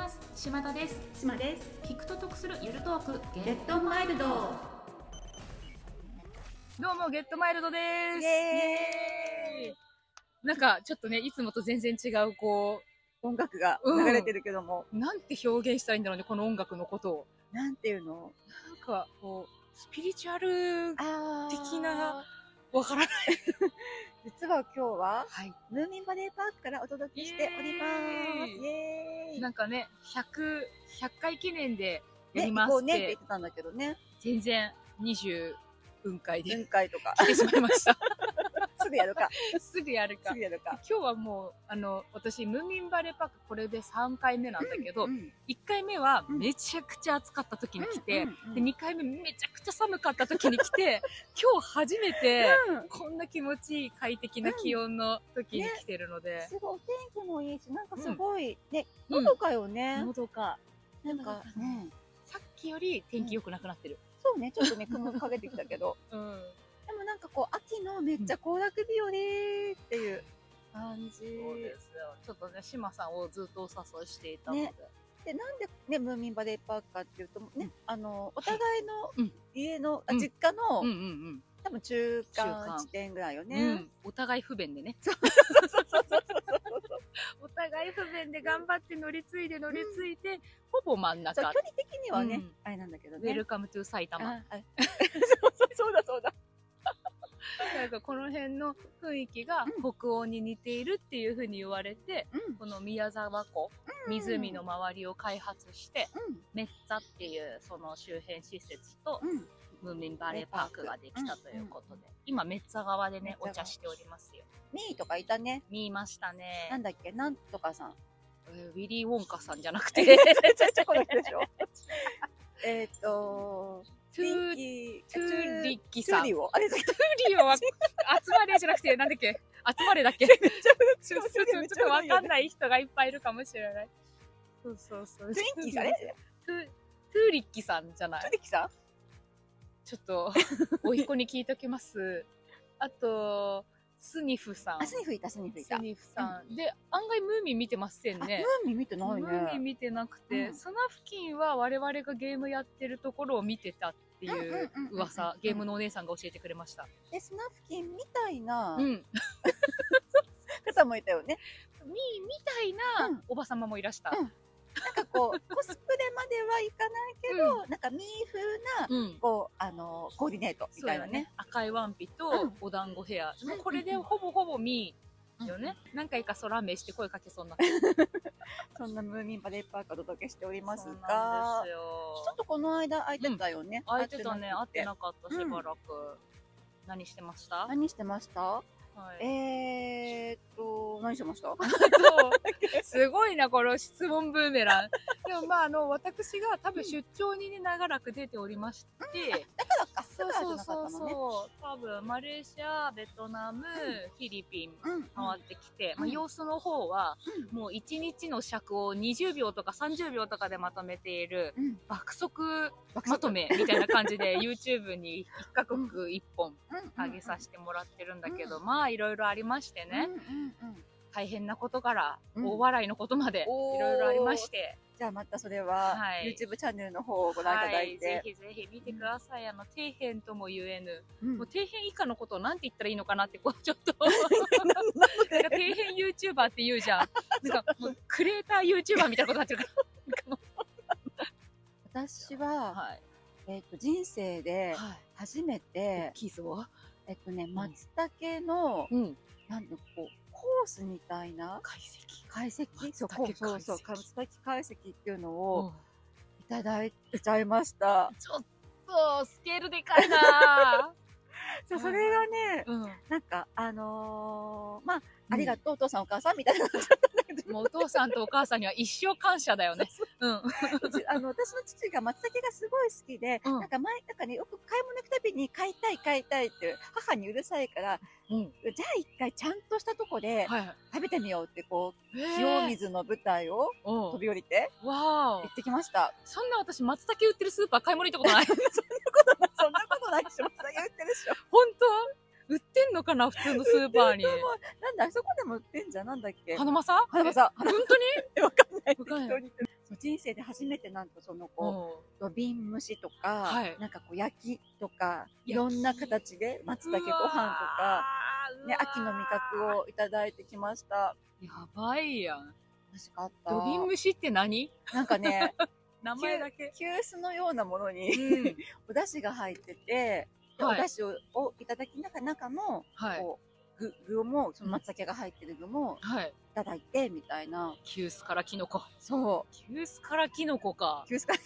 ます島田です島です。聞くと得するゆるトークゲットマイルド。どうも、ゲットマイルドです。イエーイイエーイなんか、ちょっとね、いつもと全然違う、こ音楽がうん流れてるけども、う、なんて表現したらいいんだろうね、この音楽のことを。なんていうの？なんか、こう、スピリチュアル、あ的な。わからない。実は今日は、はい。ムーミンバレーパークからお届けしております。イエーイなんかね、100、100回記念でやね、りますっ行こうねって言てっ、てたんだけどね。全然20分回で巡回とか。来てしまいました。すぐやるか。すぐやるか。すぐ。やるか。今日はもう、あの、私、ムーミンバレーパークこれで3回目なんだけど、うん1回目はうん。めちゃくちゃ暑かった時に来て、うんうんうん。で2回目めちゃくちゃ寒かった時に来て 今日初めてうん。こんな気持ちいい快適な気温の時に来てるので、すごいお天気もいいし、なんかすごい、ね、うん。のどかよね。のどか。なんかね、さっきより天気良くなくなってる、そうね、ちょっとね、雲かけてきたけど、うん。でもなんかこう、秋のめっちゃ行楽日和っていう感じ。そうですよちょっとね島さんをずっとお誘いしていたので、ね。で、なんでね、ムーミンバレーパークかっていうと、ね、あの、お互いのうん。家の、あうん。実家の、うんうんうん。多分中中間。間地点ぐらいようね。ん、お互い不便でね。そう。そうそうそうそうお互い不便で頑張って乗り継いで乗り継いで、ほぼ真ん。中。距離的にはね、うん。あれなんだけどウェね。ルカムトゥ埼玉そうだそうだ。なんかこの辺の雰囲気がう北欧に似ているっていう風に言われて、うん。この宮沢湖、湖の周りを開発して、メッツァっていうその周辺施設とうん。うん。ムーミンバレーパークができたということで、今メッツァ側でね、お茶しておりますよ。ミーとかいたね。見ましたね。なんだっけ？なんとかさん。えーウィリー・ウォンカさんじゃなくえて、ちょちょこの人でしょ？えっと、ー、リトゥーリッキトさん。トゥゥーリオあれだっけーリオは、集まれじゃなくて、なんだっけ？集まれだっけ？ちょっとわかんない人がいっぱいいるかもしれない。そうそうそう。トゥーあれトゥトゥーリッキさんじゃなトゥいリキさん？ちょっと、おいっ子に聞いときます。あと、スニフさん。あ、スニフいた、スニフいた。スニフさん。で、案外ムーミン見てませんあ、ムね。ーミン見てないムーミンね。見てなくて、うんスナフキンは我々がゲームやってるところを見てたっていう噂、ゲームのお姉さんが教えてくれました。で、スナフキンみたいなうん。方もいたよね。み、みたいなうんおばさまもいらした。うんなんかこう、コスプレまではいかないけど、なんかミー風な、うん。こう、あの、コーディネートみたいなね。。赤いワンピとうんお団子ヘア。うんこれでほぼほぼミーよね。何回か空目して声かけそうにな。そんなムーミンバレーパークをお届けしておりますがちょっとこの間空いてたよね。空いてたね、会ってくなかった、しばらく。何してました、何してました？はい、えーっと、何してました？すごいな、この質問ブーメラン。でもまあ、あの、私が多分出張にね、長らく出ておりまして、だからか、そうそうそう。そう、多分、マレーシア、ベトナム、フィリピン、うん。回ってきて、まあ、うん様子の方は、うん。もう1日の尺を20秒とか30秒とかでまとめている、うん。爆速爆まとめみたいな感じで YouTube に1カ国1本うん上げさせてもらってるんだけど、まあいろいろありましてね、うんうんうん大変なことからうん大笑いのことまでいろいろありまして、じゃあまたそれは、はい YouTube チャンネルの方をご覧いただいはい、ぜて。ひぜひ見てください。あの、底辺とも言えぬ、うんもう底辺以下のことをなんて言ったらいいのかなって、こう、ちょっと、ななんかの底で辺 YouTuber って言うじゃん。なんかもう、クリエイター YouTuber みたいなことになってるから。私は、はい。えっと、人生ではい。初めて、キズはえっとね、松茸の、うん。なんだこう、コースみたいな解析。解析？そうそうそう、松茸解析っていうのうをんいただいちゃいました。ちょっと、スケールでかいなそうそれがね、ぁ。うん。なんか、あのーまあ、ありがとう、お父さんお母さんみたいな感じだったんだけど、もうお父さんとお母さんには一生感謝だよね。うん。あの、私の父が松茸がすごい好きで、うんなんか前、なんかね、よく買い物行くたびに買いたい買いたいって、母にうるさいから、うん。じゃあ一回ちゃんとしたとこではい。食べてみようって、こう、清水の舞台をうん飛び降りて行ってきました。そんな私、松茸売ってるスーパー買い物行ったことない。そんなことないでしょ、松茸売ってるでしょ。本当？売ってんのかな？普通のスーパーに。なんだ、あそこでも売ってんじゃん、なんだっけ？花正花正え本当に？わかんない。わかんない適当に人生で初めてなんかそのこう土瓶蒸しとか、はいなんかこう焼きとか、いろんな形で松茸ご飯とか、ね、秋の味覚をいただいてきました。やばいやん。美味しかった。土瓶蒸しって何？なんかね、名前だけ。急須のようなものに、うん。お出汁が入ってて、ではいお出汁ををいただきながら中の、はい。こう、具、具も、その松茸が入ってる具もはい。いただいて、みたいな。急須からキノコ。そう。急須からキノコか。急須から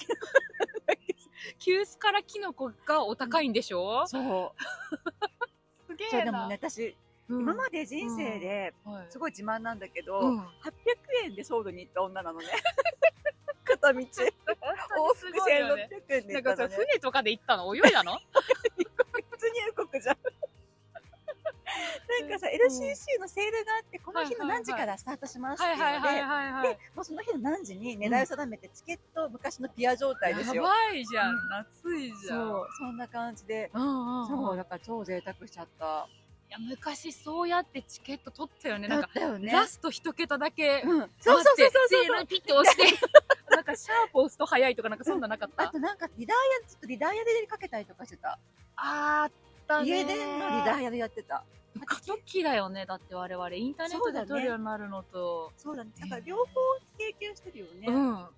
急須からキノコがお高いんでしょ？そう。すげそう、でもね、私、うん今まで人生で、はいすごい自慢なんだけど、うん800円でソウルに行った女なのね。片道。往す復ごいよね1600円でなんかさ。船とかで行ったの？泳いだの？普通入国じゃん。なんかさ、LCC のセールがあって、この日の何時からスタートしますってはいいうので、もうその日の何時に狙いを定めて、チケット、昔のピア状態ですやよ。ばいじゃんうん。夏いじゃん。そう、そんな感じで。そう、だから超贅沢しちゃった。いや昔そうやってチケット取ったよね。なだんか。ラスト一桁だけ。うん。そうそうそうそうピッて押して。なんかシャープ押すと早いとかなんかそんななかった？あとなんかリダイヤ、ちょっとリダイヤでかけたりとかしてた。あったね。家電のリダイヤでやってた。過渡期だよね。だって我々インターネットで取るようになるのと。そうだね。だから両方経験してるよね。うん。だ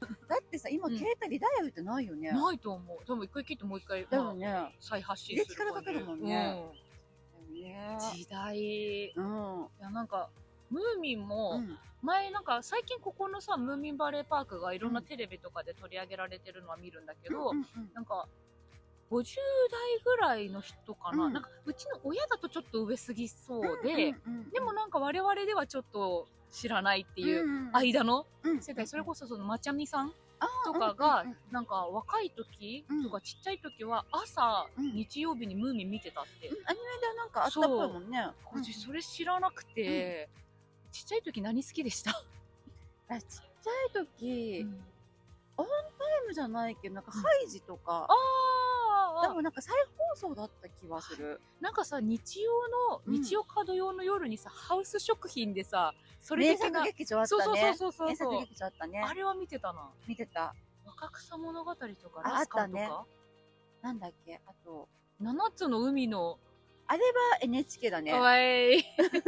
ってさ、今うん携帯リダイヤルってないよね。ないと思う。多分一回切ってもう一回、まあだよね。再発信するかかるもんねねうん。時代。いうん。や、なんか、ムーミンも、うん。前なんか最近ここのさムーミンバレーパークがいろんなテレビとかで取り上げられてるのは見るんだけど、うんうんなんか50代ぐらいの人かな,、うん。なんかうちの親だとちょっと上すぎそうで、うんうんうんでもなんか我々ではちょっと知らないっていううん間のうん。世代、それこそそのまちゃみさんとかがうんうんなんか若い時うん。とかちっちゃい時は朝うん。日曜日にムーミン見てたって、うん。アニメではなんかあったっぽいもんね。う。ん私それ知らなくて、ちっちゃい時何好きでした、あちっちゃい時、うん。タイムじゃないけど、なんかハイジとか、あーでもなんか再放送だった気はする。なんかさ日曜の、うん。日曜か土曜の夜にさハウス食品でさそれ名的な作劇場あったそうそうね。そうそうそう。名作劇場あったね。あれは見てたな。見てた。若草物語とかあラスカンとあったか、なんだっけ？あと、七つの海のあれは NHK だね。かわいい。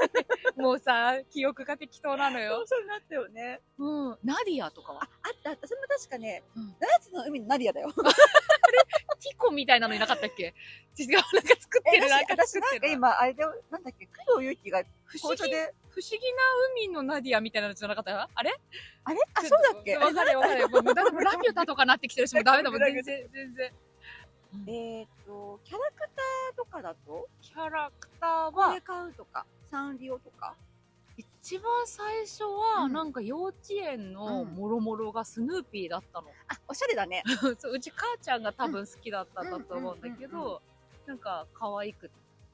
もうさ記憶が適当なのそうよ、そうなったよね。うん、ナディアとかは？あ、あったあった。それも確かね、うん。七つの海のナディアだよ。ティコみたいなのいなかったっけ？違うなんか作ってるなん作ってるなんか今、あれで、なんだっけ、工藤由紀が不思議不思議な海のナディアみたいなのじゃなかった？あれ？あれ？あ、そうだっけ？わかるわかる。もうラピュタとかなってきてるし、もうダメだもん、ラピュタ全然、全然。えっと、キャラクターとかだと、キャラクターはこれ、買うとか、サンリオとか？一番最初は、うんなんか幼稚園のうんもろもろがスヌーピーだったの。あ、おしゃれだね。そううち母ちゃんが多分好きだったんだと思うんだけうんうんうんど、なんか可愛くっ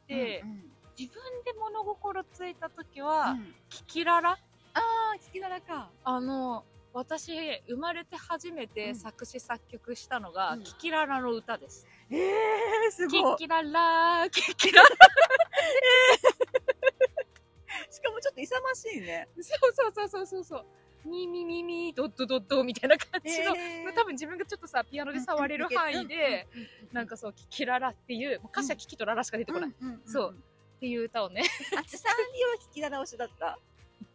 て、うんうん自分で物心ついた時は、うんキキララ？あー、キキララか。あの、私、生まれて初めうんて作詞作曲したのが、うんキキララの歌です。えー、すキごい。キララー、キキララ しかもちょっと勇ましいね。そうそうそうそうそうそう。ミミミミドッドドッドみたいな感じの、えー多分自分がちょっとさ、ピアノで触れる範囲で、、なんかそう、キキララっていう、もう歌詞はキキとララしか出てこない、そう。ていう歌をね、あ、サンリオはキキララ推しだった。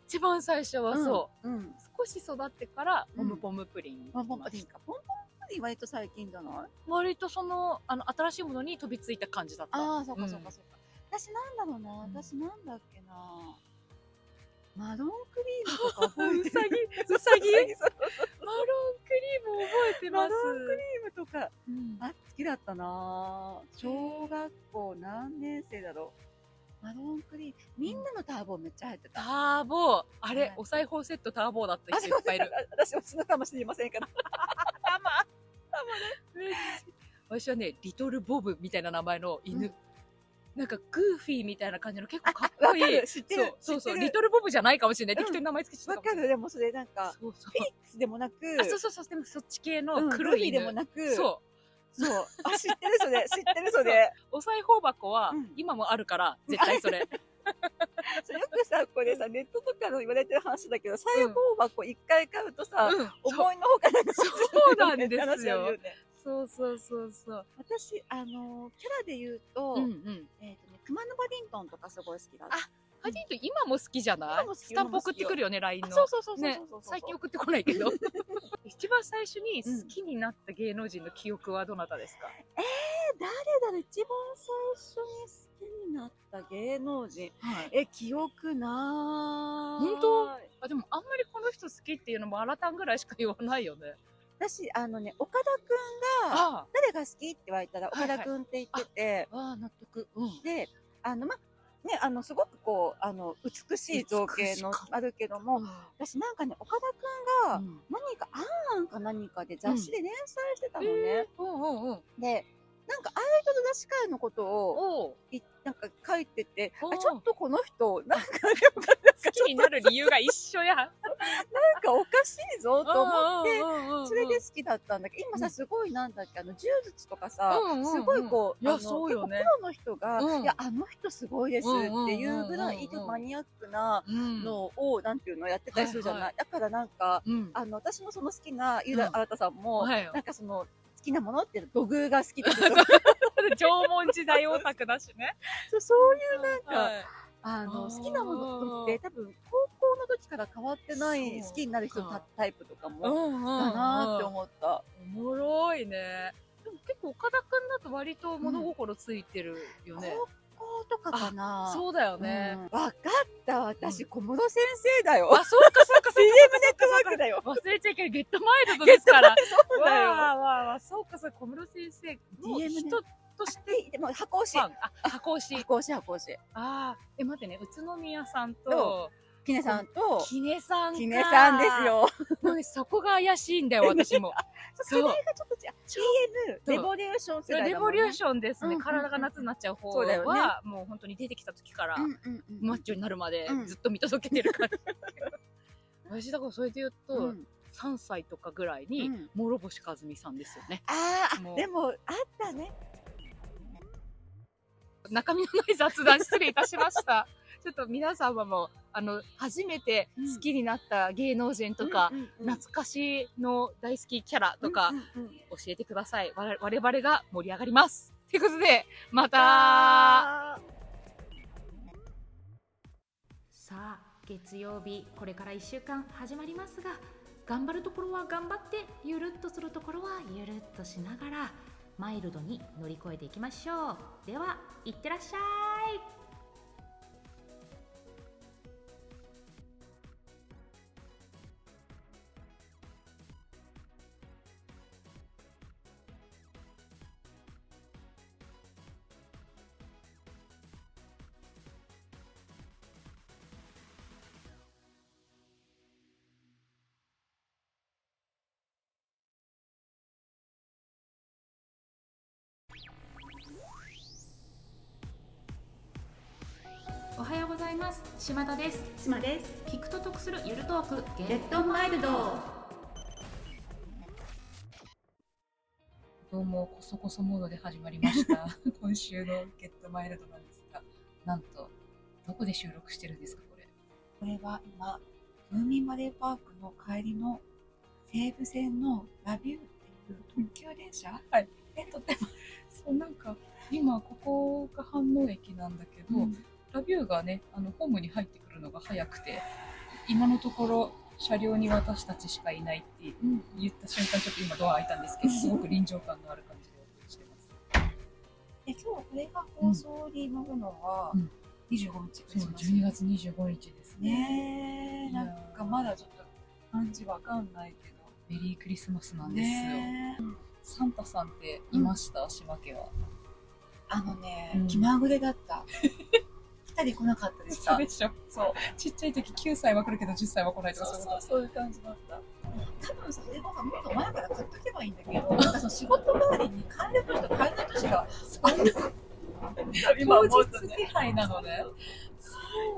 一番最初はそう、うん。うん。少し育ってから、うんポムポムプリンに行きました。ポンポンプリン割と最近じゃない？割とその、あの、新しいものに飛びついた感じだった。ああ、そうかうんそうかそうか。私なんだろうな。うん私なんだっけな。マロンクリームとか覚えてる？うさぎ、うさぎ、マロンクリーム覚えてます。マロンクリームとか、うんあ、好きだったな小学校何年生だろう？マロンクリーム。みんなのターボめっちゃ入ってた。ターボー、あれ、はいお裁縫セットターボーだったあ、人いっぱいいる。私はそのかもしれませんから。たま。私はね、リトルボブみたいな名前の犬。うんなんか、グーフィーみたいな感じの結構かっこいい。る。知ってる。そうそうリトルボブじゃないかもしれない。うん適当に名前つけちゃったわかる。でもそれなんか、そうそうフィリックスでもなく、あ、そうそうそう、でもそっち系のうん黒い犬。グーフィーでもなく、そう。そう。あ、知ってるそれ。知ってるそれ。お裁縫箱はうん今もあるから、絶対それ。そうよくさ、これさ、ネットとかの言われてる話だけど、裁縫箱一回買うとさ、うん、思いのほかなんかそうなんですよねそうそうそうそう。私、あの、キャラで言うと、うんうん。えっ、とね、熊野バディントンとかすごい好きだった。あハディントン今も好きじゃない？今も好きスタンプ送ってくるよね、LINE の。あそうそうそうそう最近送ってこないけど。一番最初に好きになった芸能人の記憶はどなたですか、え誰だろう一番最初に好きになった芸能人。はい、え、記憶なーい。本当？あでもあんまりこの人好きっていうのもあらたんぐらいしか言わないよね。私、あのね、岡田くんが、あ誰が好きって言われたら、岡田くんって言ってて、あ、ああ納得。うん。で、あの、ま、ね、あの、すごくこう、あの、美しい造形のあるけども、私なんかね、岡田くんが、うん何か、アンアンか何かで雑誌で連載してたのね。うんうんうん。で、なんかアイドル雑誌会のことを、いなんか書いてて、あちょっとこの人、なんか、好きになる理由が一緒や。なんかおかしいぞと思って、それで好きだったんだけど、今さ、うんすごいなんだっけ、あの、柔術とかさ、すごいこう、あのそうよね。プロの人が、うん。いや、あの人すごいですっていうぐらい、マニアックなうん。のを、なんていうのやってたりするじゃない。だからなんか、うん。あの、私のその好きな、ゆううん。だあらたさんも、はいなんかその、好きなものっていうの土偶が好きだけど、縄文時代オタクだしね。そうそういうなんか、はいあの、好きなものって多分、高校の時から変わってない好きになる人のタタイプとかも、うんうんだなーって思った。おもろいね。でも結構岡田くんだと割と物心ついてるよね。高校とかかなそうだよね。うんわかった。私、小室先生だよ。あ、そうかそうかそう CM か。ネットワークだよ。忘れちゃいけない。ゲットマイルドですから。そうだよ。わあわあわあ、そうかそうか。小室先生の DM ね人としてででも、箱押し。あ、箱押し。箱押し、箱押し。ああ、え、待ってね。宇都宮さんそと、きねさんと、きねさんか。きねさんです。よ。もうね、そこが怪しいんだよ、私も。それがちょっと違う。うレボリューション世代レ。ボリューションですね。体が夏になっちゃう方は、もう本当に出てきた時から、うんうんうん。マッチョになるまでうんずっと見届けてるから。私だからそれで言うと、うん3歳とかぐらいに、うん諸星和美さんですよね。ああ、でも、あったね。中身のない雑談失礼いたしました。ちょっと皆様も、あの、初めて好きになった芸能人とか、懐かしの大好きキャラとか教えてください。我々が盛り上がります。ということで、また。あさあ月曜日これから1週間始まりますが頑張るところは頑張ってゆるっとするところはゆるっとしながらマイルドに乗り越えていきましょう。ではいってらっしゃいざいます島田です島です。聞くと得するゆるトークゲレッドマイルド。どうも、こそこそモードで始まりました。今週のゲットマイルドなんですが、なんと、どこで収録してるんですか、これ。これは今、ムーミンバレーパークの帰りの西武線のラビューっていう特急電車、はい。で撮ってます。そう、なんか、今、ここが飯能駅なんだけど、ラビューがね、あの、ホームに入ってくるのが早くて、今のところ、車両に私たちしかいないってうん言った瞬間、ちょっと今ドア開いたんですけど、すごく臨場感のある感じでお送りしてます。で今日これが放送に乗るのはうん。25日クリそう、スマス12月25日ですね。ねえなんかまだちょっと感じわかんないけど。メリークリスマスなんですよ。サンタさんっていました、島家は。あのね、うん。気まぐれだった来たり来なかったでしたでしょ。そうちっちゃい時9歳は来るけど10歳は来ないとそうかそうそういう感じだった多分それご飯もっと前から買っとけばいいんだけどなんかその仕事帰りに帰ると帰らない年が今当日思うとね配なので。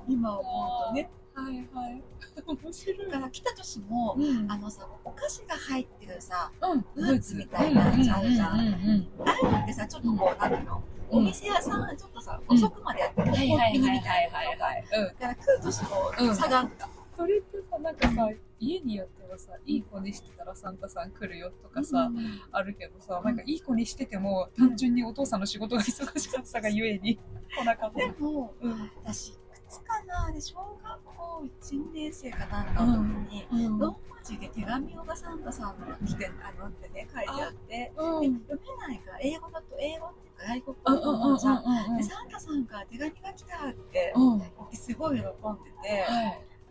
今思うとねはいはい。面白いだ。から来た年も、うんあのさ、お菓子が入ってるさ、うん、ブーツみたいなやつあるじゃんうんああいうのってさ、ちょっとこう、なんていうの、うんお店屋さん、ちょっとさ、うん遅くまでやってる、はいはいはいはいコンビニみたいなはいのが。だから来る年も差があった。それってさ、なんかさ、家によってはさ、いい子にしてたらサンタさん来るよとかさ、あるけどさ、なんかいい子にしてても、単純にお父さんの仕事が忙しかったがゆえに来なかった。でも、うん。私、つかな、あれ、小学校1年生かなんかの時に、うん。ローマ字で手紙をがサンタさんが来て、あのってね、書いてあって、でうん。読めないから、英語だと英語っていうか外国うんうんうんうん語じゃん。うんで、サンタさんから手紙が来たって。すごい喜んでて、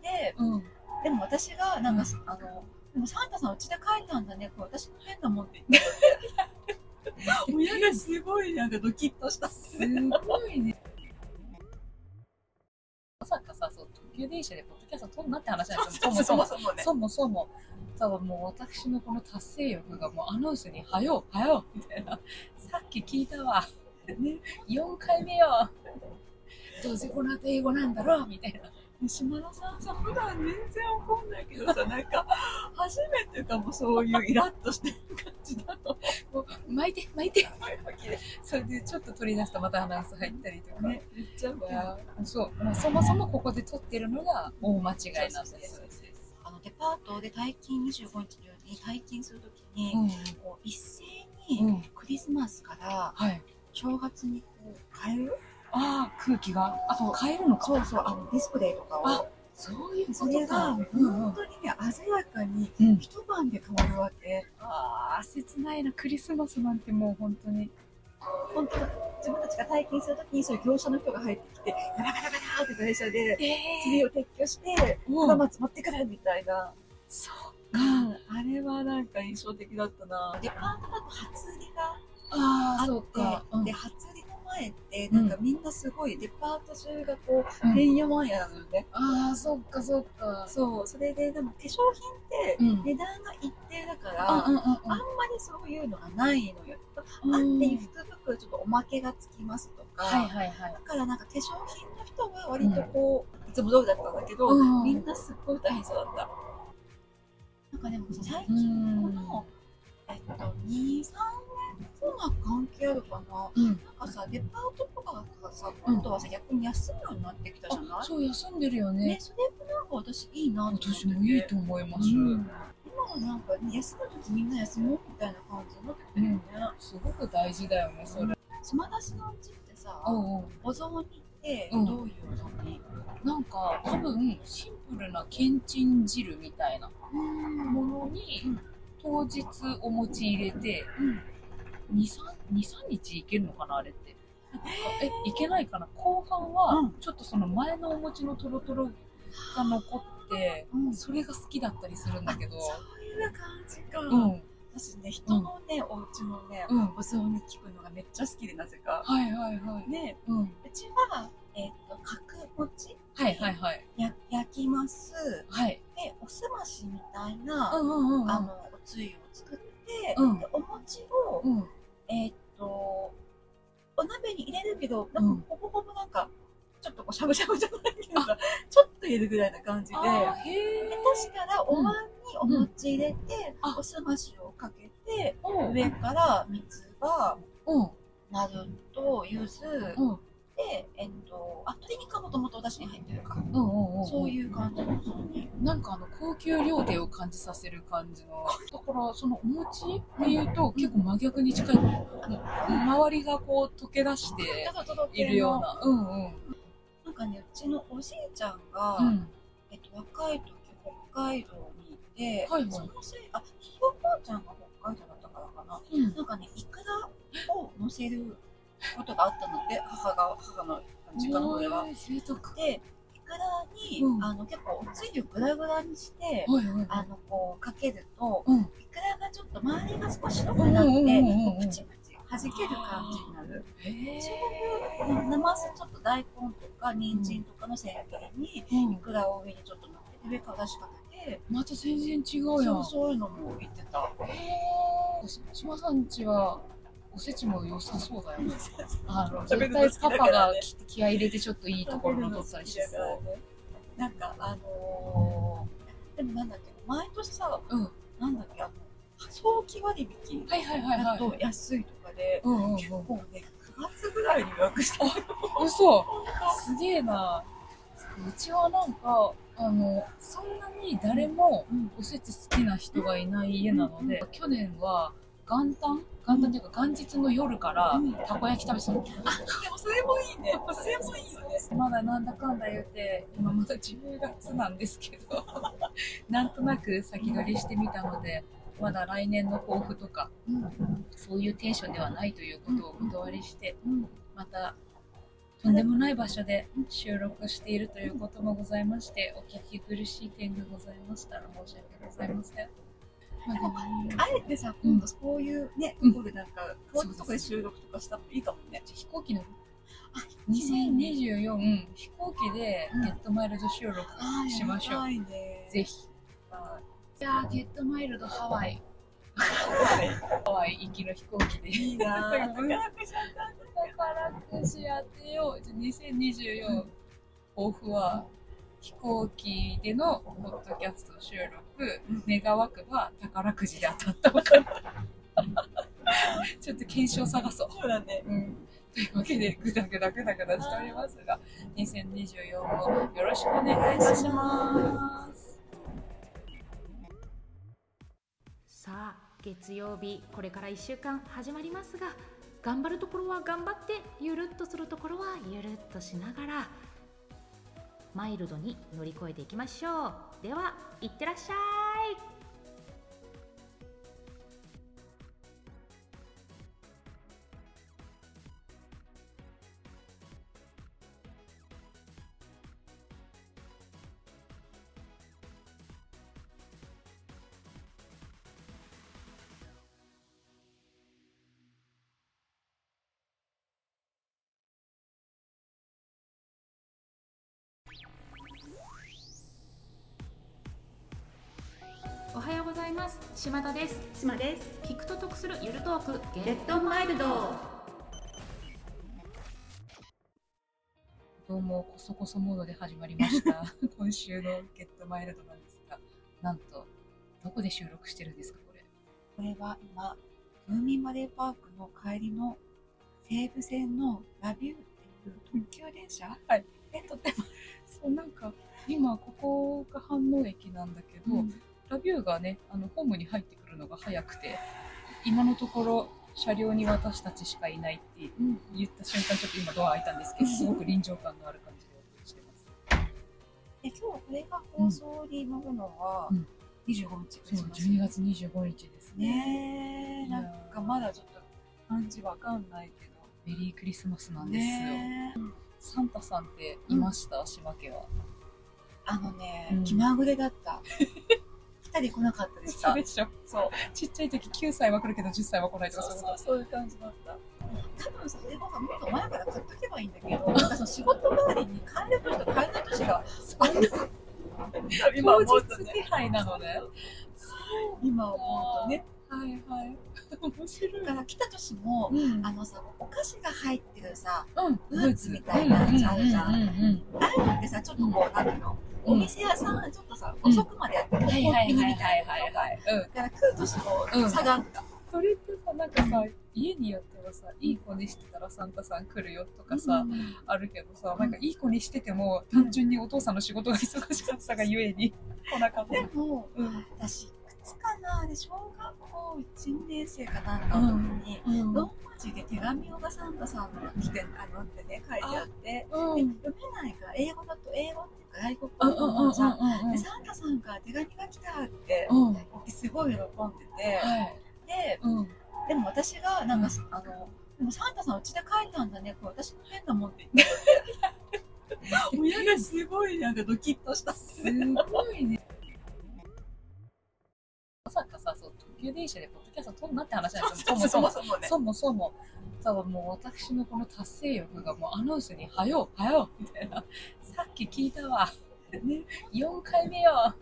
で、うん。でも私が、なんか、あの、でもサンタさんうちで書いたんだね、これ私の変なもんって言ってて。親がすごいなんかドキッとした。すごいね。まさかさ、そう、特急電車でポッドキャスト撮るなって話なんですよ。そもそも。そもね。そもそも。ただもう私のこの達成欲がもうアナウンスに、はよ、はよ、みたいな。さっき聞いたわ。ね4回目よ。どうせこの後英語なんだろうみたいな。島田さんさ、普段全然怒んないけどさ、なんか、初めてかもそういうイラッとしてる感じなの。もう巻いて、巻いて。それでちょっと取り出すとまたアナウンス入ったりとか。ね、めっちゃいやそう、もうそもそもここで撮ってるのが大間違いなんです。あのデパートで退勤25日の夜に退勤するときに、うん。こう一斉にうん。クリスマスからはい。正月にこう変えるああ、空気が。あ、そう変えるのか。そうそう、あのディスプレイとかをあ。そういうそれが。本当にね、鮮やかにうん。一晩で変わるわけ。ああ、切ないな。クリスマスなんてもう本当に。本当自分たちが退勤するときにそういう業者の人が入ってきて、ガラガラガラって会社でえツリーを撤去して、も浜松持ってくるみたいな。そううん、あれはなんか印象的だったな。デパートだと初売りがああ、あって、そうか。うんで、初売りの前って、なんかみんなすごいデパート中がこう、うんてんやわんやなのよね。ああ、そっかそっか。そう、それで、でも化粧品ってうん。値段が一定だから、あうんまりそういうのがないのよ。うん。あってうん福袋ちょっとおまけがつきますとか、はいはいはいだ。からなんか化粧品の人は割とこう、いつも通りだったんだけど、うんみんなすっごい大変そうだった。なんかでもさ最う近んこの、えっと、2、3年コロナ関係あるかな？うん。なんかさ、デパートとかがさ、今度はさ、逆に休むようになってきたじゃない？あ、そう、休んでるよねね、。それもなんか私いいなと思ってて私もいいと思います。うん今はなんか、ね、休むときみんな休もうみたいな感じになってきてるよね。すごく大事だよね、それ。島田市のうちってさ、うんうん。お雑煮ってうんどういうお雑煮なんか、多分、シンプルなけんちん汁みたいなうんものにうん、当日お餅入れて、うん。2、3、2、3日いけるのかな、あれって。え、いけないかな後半はうん、ちょっとその前のお餅のとろとろが残って、うんそれが好きだったりするんだけど、そういう感じか。うん。私ね、人のね、お家のね、うん。お雑煮聞くのがめっちゃ好きで、なぜか。はいはいはい。で、うん。うちは、えっ、と、角餅はいはいはい。や焼きます。はい。で、おすましみたいな、うんうんうんうん。あの、おつゆを作って、うんでお餅を、うん。えっ、と、お鍋に入れるけど、なんかほぼほぼなんか、ちょっとこうしゃぶしゃぶじゃないけどさ、ちょっと入れるぐらいな感じで、あーへでえ。確からお椀にお餅入れて、あおすましをかけて、うん。上から三つ葉、うん。なると、柚子、うん。で、えっと、あ、鶏肉はもともとお出汁に入ってるか。うんうんうん。そういう感じのお雑煮。なんかあの高級料亭を感じさせる感じの。だからそのお餅で言うと結構真逆に近い。周りがこう溶け出しているような。うんうん。なんかね、うちのおじいちゃんが、うん。えっと、若い時北海道にいて、はいはいそのせい、あ、ひよこちゃんが北海道だったからかな。うん。なんかね、イクラを乗せることがあったので、母が、母の実家の方では。で、イクラに、うんあの、結構おつゆグラグラにして、はいはいはい。あの、こう、かけると、うん。イクラがちょっと周りが少し白くなって、プチプチ弾ける感じになる。へそういう、なますちょっと大根とか人参とかの千切りに、え。うんイ。クラを上にちょっと乗って、上から出しかけて、また全然違うやんそう。そういうのも言ってた。へー島さんちはおせちも良さそうだよね。あの絶対パパが気気合い入れてちょっといいところの取ったりしそう。なんか、あの、年さ、うんなんだっけ、あの、早期割引はいはいはいだはい。と安いとかで、うんうんうん。結構ね、9月ぐらいに予約した。嘘すげえな。うちはなんか、あの、そんなに誰もうんおせち好きな人がいない家なので、去年は元旦元旦っていうか元日の夜からうんたこ焼き食べてたの。でもそれもいいね。それもいいよね。まだなんだかんだ言って、今まだ10月なんですけど、なんとなく先取りしてみたので、まだ来年の抱負とか、うん。そういうテンションではないということをお断りして、うん。またとんでもない場所で収録しているということもございまして、お聞き苦しい点がございましたら申し訳ございません。まあでもあえてさ、今度そういうね、うんところでなんか、こういうとこで収録とかしたらいいかもね。飛行機のあ、2024飛行機でゲットマイルド収録あしましょう。ぜひ。いやー、ゲットマイルドハワイ。ハワイ行きの飛行機で。いいなぁ。うん宝くじ当てよう。じゃあ2024抱負は飛行機でのポッドキャスト収録、うん願わくば宝くじで当たったのかな。ちょっと検証探そう。そうだね。うんというわけで、ぐだぐだぐだぐだしておりますが、2024もよろしくお願いいたします。さあ月曜日これから1週間始まりますが頑張るところは頑張ってゆるっとするところはゆるっとしながらマイルドに乗り越えていきましょう。ではいってらっしゃい。おはようございます島田です島です。聞くと得するゆるトークゲレッドマイルド。どうも、こそこそモードで始まりました。今週のゲットマイルドなんですが、なんと、どこで収録してるんですか、これ。これは今、ムーミンバレーパークの帰りの西武線のラビューっていう特急電車はい。え、とっても、そう、なんか、今、ここが飯能駅なんだけど、ラビューがね、あの、ホームに入ってくるのが早くて、今のところ、車両に私たちしかいないって言った瞬間、ちょっと今ドア開いたんですけど、すごく臨場感のある感じでお送りしてます。で今日これが放送に乗るのはうん25日そう、12月25日ですね。ねえ、なんかまだちょっと感じわかんないけど。メリークリスマスなんですよ。サンタさんっていました、島家は。あのね、うん気まぐれだった。来たり来なかったでした。でしょ。そう。ちっちゃい時9歳は来るけど10歳は来ないとかそういうこそういう感じだった。多分それもさ、もっと前から買っとけばいいんだけど、なんかその仕事帰りに還暦と還暦年がと。今思うとね配なのね。今思うとね。はいはい。面白い。だから来た年も、うん。あのさ、お菓子が入ってるさ、うん、ブーツみたいなやつあるじゃん。うんうんうんうんああいうのってさ、ちょっとこう、なんていうの、お店屋さんがちょっとさ、うん遅くまでやってる、はいはいはいはい。コンビニみたいなのが。だから来る年も差があった。それってさ、なんかさ、家によってはさ、いい子にしてたらサンタさん来るよとかさ、あるけどさ、なんかいい子にしてても、単純にお父さんの仕事が忙しかったがゆえに来なかった。でも、うん。私、つかな、あれ、小学校1年生かなんかの時に、うんローマ字で手紙をがサンタさんが来てあのってね、書いてあって、でうん。読めないから、英語だと英語っていうか外国うん語うんうんのさ、うんで、サンタさんから手紙が来たって、うん。はい。すごい喜んでて、で、うん。でも私が、なんか、あの、でもサンタさんうちで書いたんだね、これ私の変なもんって言って。親がすごいなんかドキッとした。すごいね。まさかさ、そう、特急電車でポッドキャスト撮んなって話なんですよ。そもそも。そもね。そもそも。もう私のこの達成欲がもうアナウンスに、はよ、はよ、みたいな。さっき聞いたわ。ね4回目よ。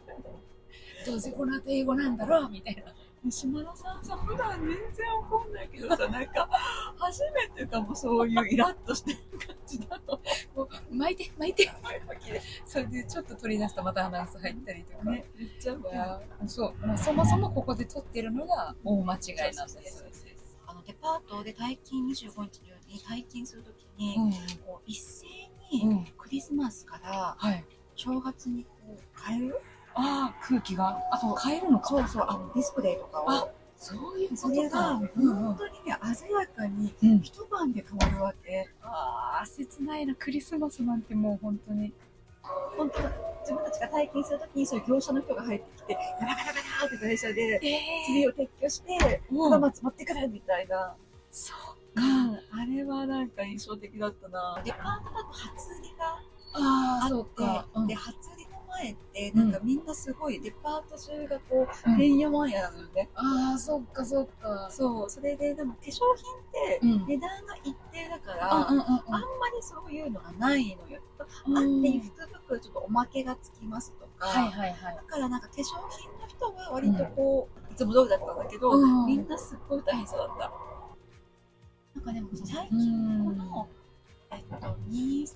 どうせこの後英語なんだろうみたいな。島田さんさ、普段全然怒んないけどさ、なんか、初めてかもそういうイラッとしてる感じだと。もう巻いて巻いて。それでちょっと取り出すとまたアナウンス入ったりとか、ね、めっちゃいやそう、まあ、そもそもここで撮ってるのが大間違いなんですあのデパートで退勤25日のように退勤するときに、うん。こう一斉にうんクリスマスからはい。正月にこう変えるああ空気があそう変えるのか。そうそうあのディスプレイとかあをそういうこそれが本当にね鮮やかにうん。一晩で変わるわけ。ああ切ないなクリスマスなんてもう本当に。本当自分たちが退勤するときにそういう業者の人が入ってきてガラガラガラって会社でえツリーを撤去してうん。浜松持ってくるみたいな、そううん、あれはなんか印象的だったな。デパートだと初売りがあってで初売前ってなんかみんなすごいデパート中がこう、うん。てんやわんやなのよね。ああそっかそっか。そうそれででも化粧品ってうん。値段が一定だから、あんまりそういうのがないのよ。うん。あって福袋ちょっとおまけがつきますとか、はいはいはい。だからなんか化粧品の人は割とこう、いつも通りだったんだけど、うん。みんなすっごい大変そうだった。なんかでもさ最う近こん。の、えっと、2、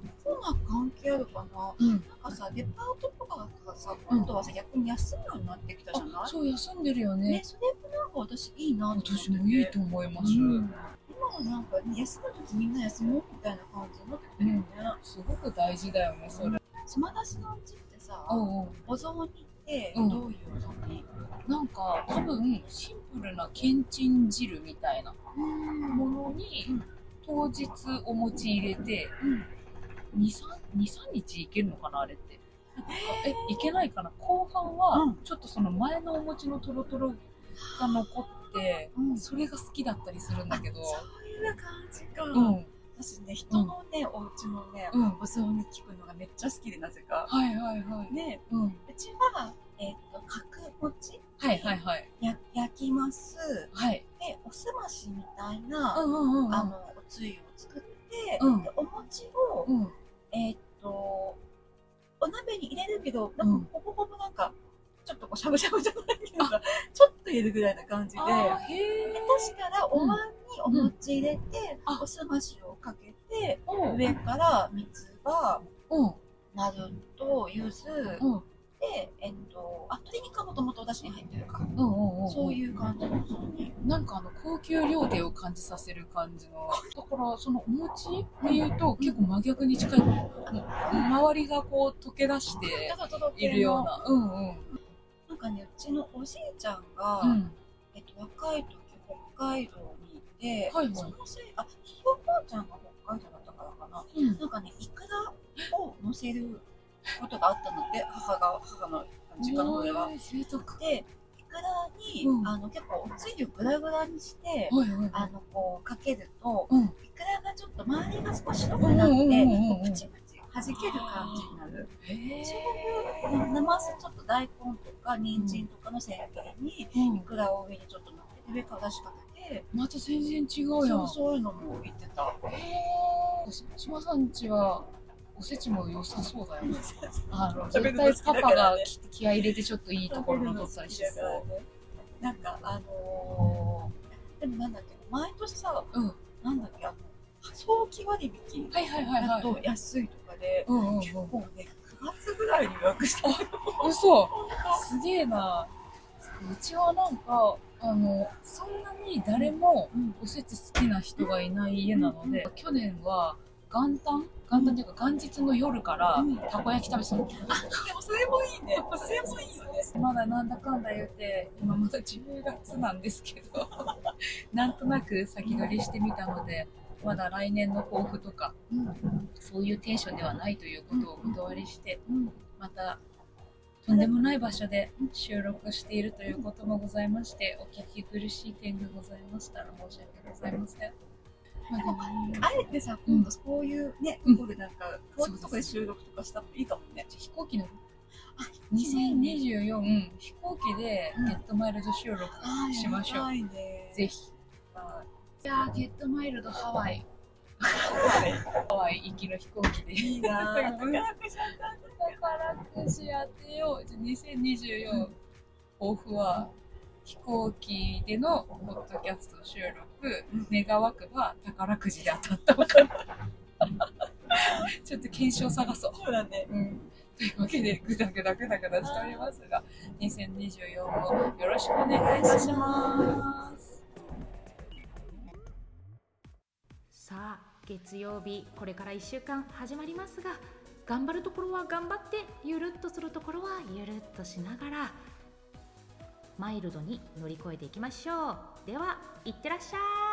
3年とは関係あるかな。うん。なんかさ、デパートとかがさ、今度はさ、逆に休むようになってきたじゃない？あそう休んでるよね。ね、それもなんか私いいなと。私もいいと思います、うん。今はなんか、ね、休むときみんな休もうみたいな感じになってきてるよね。すごく大事だよねそれ、島田さんちってさ、うんうん。お雑煮ってうん。どういうお雑煮？なんか多分シンプルなけんちん汁みたいなうん。ものにうん。当日お餅入れてうん23日いけるのかなあれって。えいけないかな。後半はうん。ちょっとその前のお餅のとろとろが残ってうん。それが好きだったりするんだけど。そういう感じか。うん。私ね、人のね、お家のね、うん。お雑煮聞くのがめっちゃ好きで、なぜか。はいはいはい。で、うん。うちは、えっ、と、角餅。はいはいはい。や焼きます。はい。で、おすましみたいな、うんうんうんうん。あの、おつゆを作って、うん。でお餅を、うんえっ、と、お鍋に入れるけど、なんうん。かほぼほぼなんか、ちょっとこうしゃぶしゃぶじゃないけどさ、ちょっと入れるぐらいな感じで、でえ確からお椀にお餅入れて、あおすましをかけて、うん上から三つ葉、うんなると、柚子、うんで、えっと、あ、鶏肉はもともとお出汁に入ってるか。うんうんうんそういう感じの。そうね。なんかあの高級料亭を感じさせる感じの。だからそのお餅っていうと結構真逆に近い。もう周りがこう溶け出しているような。うんうん。なんかね、うちのおじいちゃんが、うん。えっと、若い時北海道にいて、はいはい。そのせい、あ、ひいおばあちゃんが北海道だったからかな。うん。なんかね、イクラを乗せることがあったので、母が、母の実家の方では。で、イクラに、うん。あの、結構おつゆグラグラにして、はいはいあの、こう、かけると、うん。イクラがちょっと周りが少し白くなって、うんプチプチ弾ける感じになる。へそういう、なますちょっと大根とか人参とかの千切りに、え、うん。イクラを上にちょっと乗って、上から出しかけて、また全然違うやん。そうそういうのも言ってた。へえ島さんちはおせちも良さそうだよね。あの絶対パパが気気合い入れてちょっといいところの取ったりしてそうなんかあのー、でもなんだっけ毎年さ、うん。なんだっけあの早期割引はいはいはいはい。だと安いとかで、うんうんうん。結構ね9月ぐらいに予約した嘘。すげえな。うちはなんかあのそんなに誰もうん。おせち好きな人がいない家なので、去年は元旦？元旦っていうか元日の夜からうん。たこ焼き食べてたの、でもそれもいいね。それもいいよね。まだなんだかんだ言って今まだ10月なんですけど。なんとなく先取りしてみたのでまだ来年の抱負とかうんそういうテンションではないということをお断りしてうん。またとんでもない場所で収録しているということもございましてお聞き苦しい点がございましたら申し訳ございません。まあでもあえてさ今度そういうね、うん。ところでなんか遠いとこで収録とかしたらいいかもね。飛行機の。あ2024飛行機でゲットマイルド収録しましょう。ぜひ。いやーゲットマイルドハワイ。はいハワイ行きの飛行機で。いいな。ぁ宝くじ当てよう。じゃあ2024抱負は飛行機でのポッドキャスト収録うん、願わくば宝くじで当たったのかな。ちょっと検証探そう。そうだね。うんというわけで、ぐだぐだぐだぐだしておりますが、2024もよろしくお願いいたします。さあ月曜日これから1週間始まりますが頑張るところは頑張ってゆるっとするところはゆるっとしながらマイルドに乗り越えていきましょう。ではいってらっしゃい。